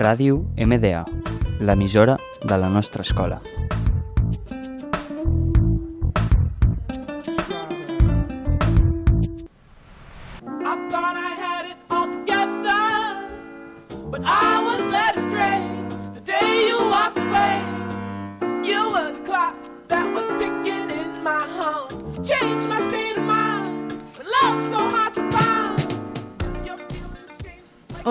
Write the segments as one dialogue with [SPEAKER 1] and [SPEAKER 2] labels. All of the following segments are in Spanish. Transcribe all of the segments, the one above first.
[SPEAKER 1] Ràdio MDA, l'emissora de la nostra escola.
[SPEAKER 2] I thought I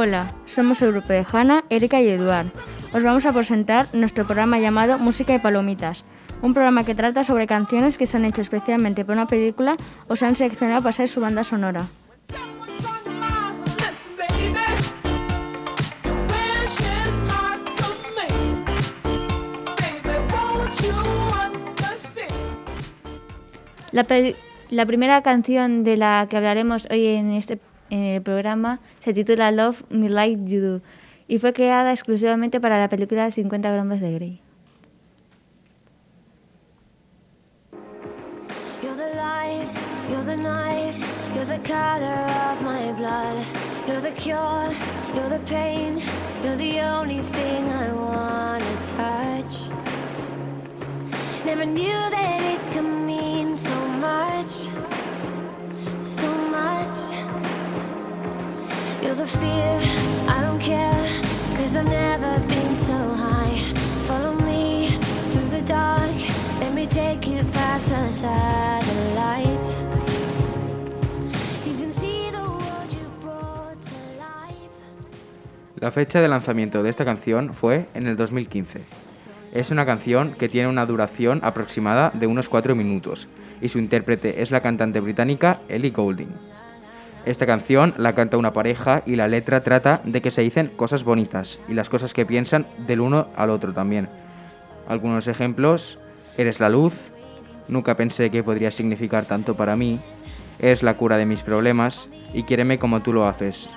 [SPEAKER 3] Hola, somos el grupo de Hanna, Erika y Eduard. Os vamos a presentar nuestro programa llamado Música y Palomitas, un programa que trata sobre canciones que se han hecho especialmente para una película o se han seleccionado para ser su banda sonora.
[SPEAKER 4] La, la primera canción de la que hablaremos hoy en este en el programa se titula Love Me Like You Do y fue creada exclusivamente para la película 50 gramos de Grey.
[SPEAKER 5] The of. You're the cure, you're the pain, you're the only thing I touch. Never knew
[SPEAKER 6] La fecha de lanzamiento de esta canción fue en el 2015. Es una canción que tiene una duración aproximada de unos 4 minutos y su intérprete es la cantante británica Ellie Goulding. Esta canción la canta una pareja y la letra trata de que se dicen cosas bonitas y las cosas que piensan del uno al otro también. Algunos ejemplos, eres la luz, nunca pensé que podría significar tanto para mí, eres la cura de mis problemas y quiéreme como tú lo haces.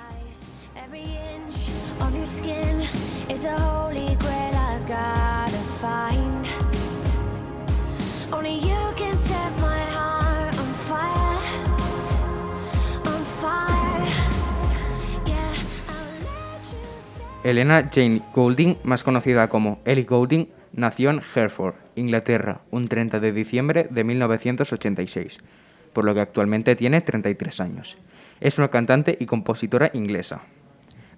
[SPEAKER 6] Elena Jane Goulding, más conocida como Ellie Goulding, nació en Hereford, Inglaterra, un 30 de diciembre de 1986, por lo que actualmente tiene 33 años. Es una cantante y compositora inglesa.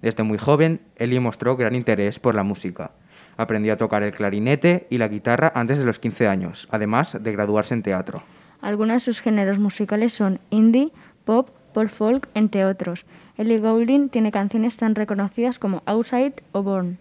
[SPEAKER 6] Desde muy joven, Ellie mostró gran interés por la música. Aprendió a tocar el clarinete y la guitarra antes de los 15 años, además de graduarse en teatro.
[SPEAKER 3] Algunos de sus géneros musicales son indie, pop, pop folk, entre otros. Ellie Goulding tiene canciones tan reconocidas como Outside o Born.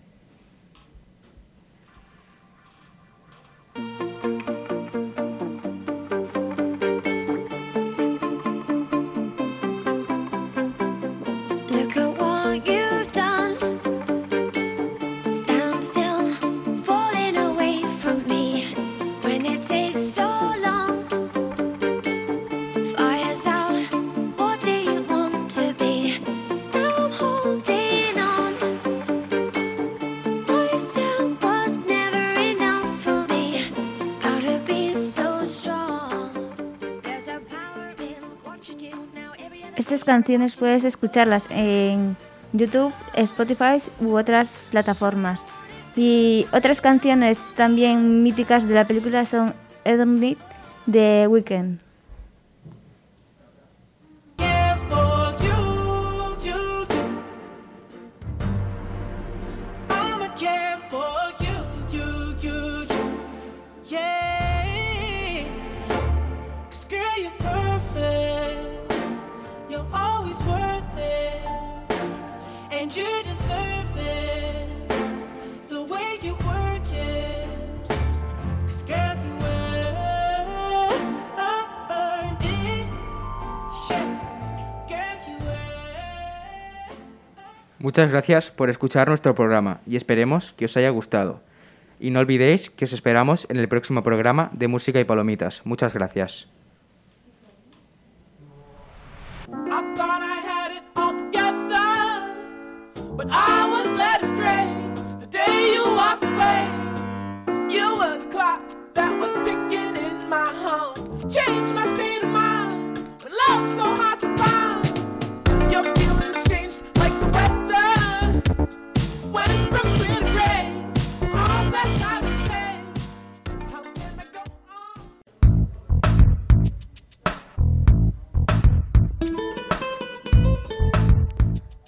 [SPEAKER 4] Estas canciones puedes escucharlas en YouTube, Spotify u otras plataformas. Y otras canciones también míticas de la película son Edmund de Weekend.
[SPEAKER 6] Muchas gracias por escuchar nuestro programa y esperemos que os haya gustado. Y no olvidéis que os esperamos en el próximo programa de Música y Palomitas. Muchas gracias.